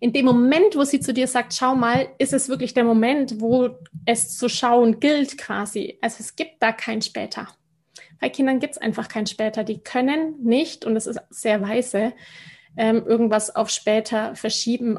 In dem Moment, wo sie zu dir sagt, schau mal, ist es wirklich der Moment, wo es zu schauen gilt quasi. Also es gibt da kein später. Bei Kindern gibt es einfach kein später. Die können nicht, und es ist sehr weise, ähm, irgendwas auf später verschieben.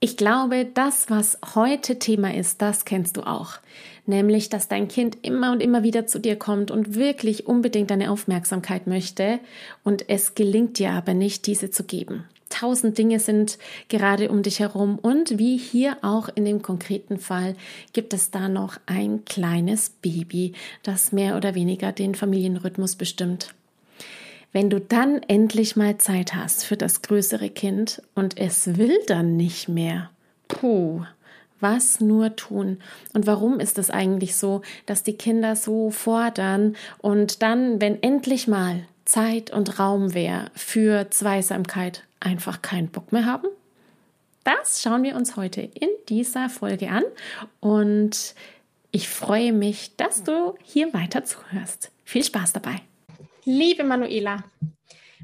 Ich glaube, das, was heute Thema ist, das kennst du auch. Nämlich, dass dein Kind immer und immer wieder zu dir kommt und wirklich unbedingt deine Aufmerksamkeit möchte und es gelingt dir aber nicht, diese zu geben. Tausend Dinge sind gerade um dich herum und wie hier auch in dem konkreten Fall gibt es da noch ein kleines Baby, das mehr oder weniger den Familienrhythmus bestimmt. Wenn du dann endlich mal Zeit hast für das größere Kind und es will dann nicht mehr, puh, was nur tun? Und warum ist es eigentlich so, dass die Kinder so fordern und dann, wenn endlich mal Zeit und Raum wäre für Zweisamkeit, einfach keinen Bock mehr haben? Das schauen wir uns heute in dieser Folge an und ich freue mich, dass du hier weiter zuhörst. Viel Spaß dabei! Liebe Manuela,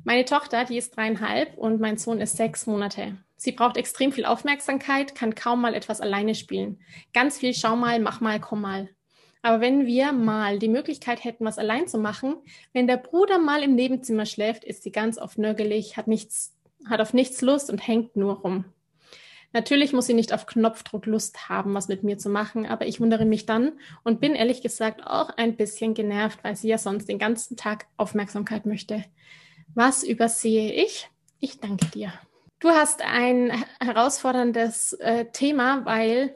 meine Tochter, die ist dreieinhalb und mein Sohn ist sechs Monate. Sie braucht extrem viel Aufmerksamkeit, kann kaum mal etwas alleine spielen. Ganz viel schau mal, mach mal, komm mal. Aber wenn wir mal die Möglichkeit hätten, was allein zu machen, wenn der Bruder mal im Nebenzimmer schläft, ist sie ganz oft nörgelig, hat nichts, hat auf nichts Lust und hängt nur rum. Natürlich muss sie nicht auf Knopfdruck Lust haben, was mit mir zu machen, aber ich wundere mich dann und bin ehrlich gesagt auch ein bisschen genervt, weil sie ja sonst den ganzen Tag Aufmerksamkeit möchte. Was übersehe ich? Ich danke dir. Du hast ein herausforderndes äh, Thema, weil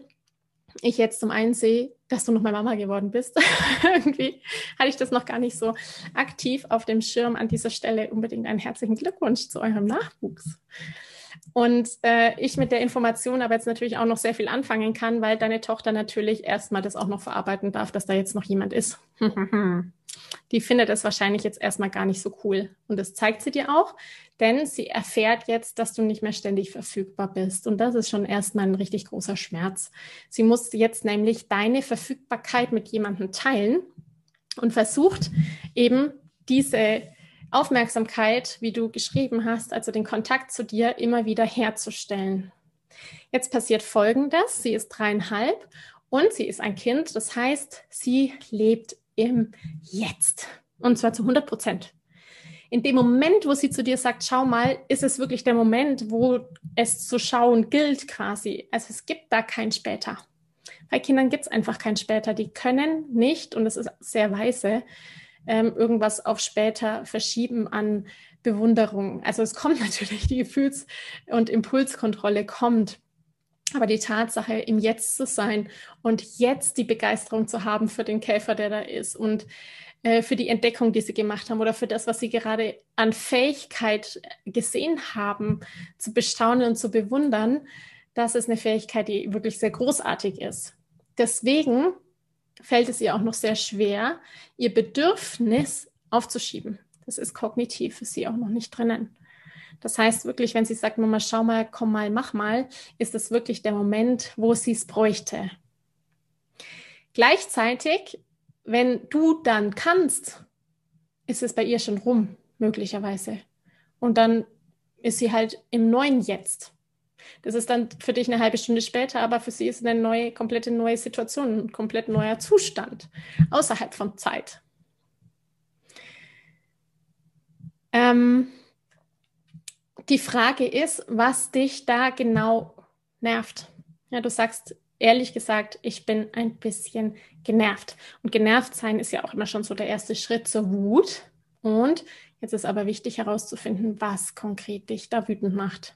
ich jetzt zum einen sehe, dass du noch mal Mama geworden bist. Irgendwie hatte ich das noch gar nicht so aktiv auf dem Schirm. An dieser Stelle unbedingt einen herzlichen Glückwunsch zu eurem Nachwuchs. Und äh, ich mit der Information aber jetzt natürlich auch noch sehr viel anfangen kann, weil deine Tochter natürlich erstmal das auch noch verarbeiten darf, dass da jetzt noch jemand ist. Die findet es wahrscheinlich jetzt erstmal gar nicht so cool. Und das zeigt sie dir auch, denn sie erfährt jetzt, dass du nicht mehr ständig verfügbar bist. Und das ist schon erstmal ein richtig großer Schmerz. Sie muss jetzt nämlich deine Verfügbarkeit mit jemandem teilen und versucht eben diese Aufmerksamkeit, wie du geschrieben hast, also den Kontakt zu dir immer wieder herzustellen. Jetzt passiert Folgendes. Sie ist dreieinhalb und sie ist ein Kind. Das heißt, sie lebt im Jetzt. Und zwar zu 100 Prozent. In dem Moment, wo sie zu dir sagt, schau mal, ist es wirklich der Moment, wo es zu schauen gilt quasi. Also es gibt da kein später. Bei Kindern gibt es einfach kein später. Die können nicht, und das ist sehr weise, ähm, irgendwas auf später verschieben an Bewunderung. Also es kommt natürlich, die Gefühls- und Impulskontrolle kommt. Aber die Tatsache, im Jetzt zu sein und jetzt die Begeisterung zu haben für den Käfer, der da ist und äh, für die Entdeckung, die sie gemacht haben oder für das, was sie gerade an Fähigkeit gesehen haben, zu bestaunen und zu bewundern, das ist eine Fähigkeit, die wirklich sehr großartig ist. Deswegen fällt es ihr auch noch sehr schwer, ihr Bedürfnis aufzuschieben. Das ist kognitiv für sie auch noch nicht drinnen. Das heißt wirklich, wenn sie sagt, Mama, schau mal, komm mal, mach mal, ist das wirklich der Moment, wo sie es bräuchte. Gleichzeitig, wenn du dann kannst, ist es bei ihr schon rum, möglicherweise. Und dann ist sie halt im neuen Jetzt. Das ist dann für dich eine halbe Stunde später, aber für sie ist eine neue, komplette neue Situation, ein komplett neuer Zustand außerhalb von Zeit. Ähm, Die Frage ist, was dich da genau nervt. Ja, du sagst ehrlich gesagt, ich bin ein bisschen genervt. Und genervt sein ist ja auch immer schon so der erste Schritt zur Wut. Und jetzt ist aber wichtig herauszufinden, was konkret dich da wütend macht.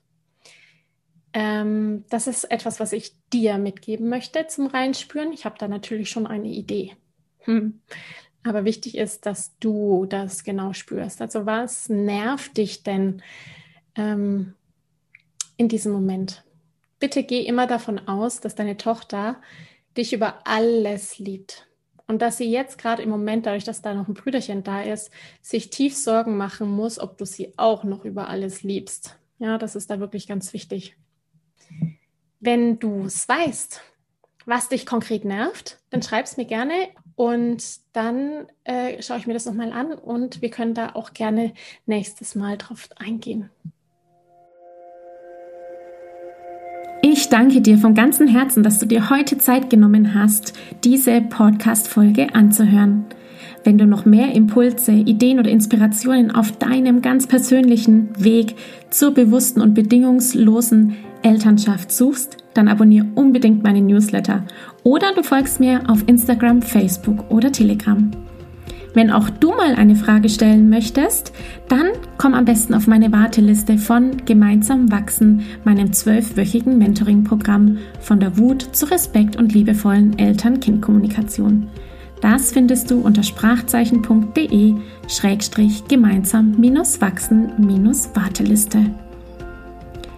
Ähm, das ist etwas, was ich dir mitgeben möchte zum Reinspüren. Ich habe da natürlich schon eine Idee. Hm. Aber wichtig ist, dass du das genau spürst. Also was nervt dich denn ähm, in diesem Moment? Bitte geh immer davon aus, dass deine Tochter dich über alles liebt. Und dass sie jetzt gerade im Moment, dadurch, dass da noch ein Brüderchen da ist, sich tief Sorgen machen muss, ob du sie auch noch über alles liebst. Ja, das ist da wirklich ganz wichtig. Wenn du es weißt, was dich konkret nervt, dann schreib es mir gerne und dann äh, schaue ich mir das nochmal an und wir können da auch gerne nächstes Mal drauf eingehen. Ich danke dir von ganzem Herzen, dass du dir heute Zeit genommen hast, diese Podcast-Folge anzuhören. Wenn du noch mehr Impulse, Ideen oder Inspirationen auf deinem ganz persönlichen Weg zur bewussten und bedingungslosen Elternschaft suchst, dann abonniere unbedingt meine Newsletter oder du folgst mir auf Instagram, Facebook oder Telegram. Wenn auch du mal eine Frage stellen möchtest, dann komm am besten auf meine Warteliste von Gemeinsam wachsen, meinem zwölfwöchigen Mentoring-Programm von der Wut zu Respekt und liebevollen Eltern-Kind-Kommunikation. Das findest du unter sprachzeichen.de schrägstrich gemeinsam-wachsen-warteliste.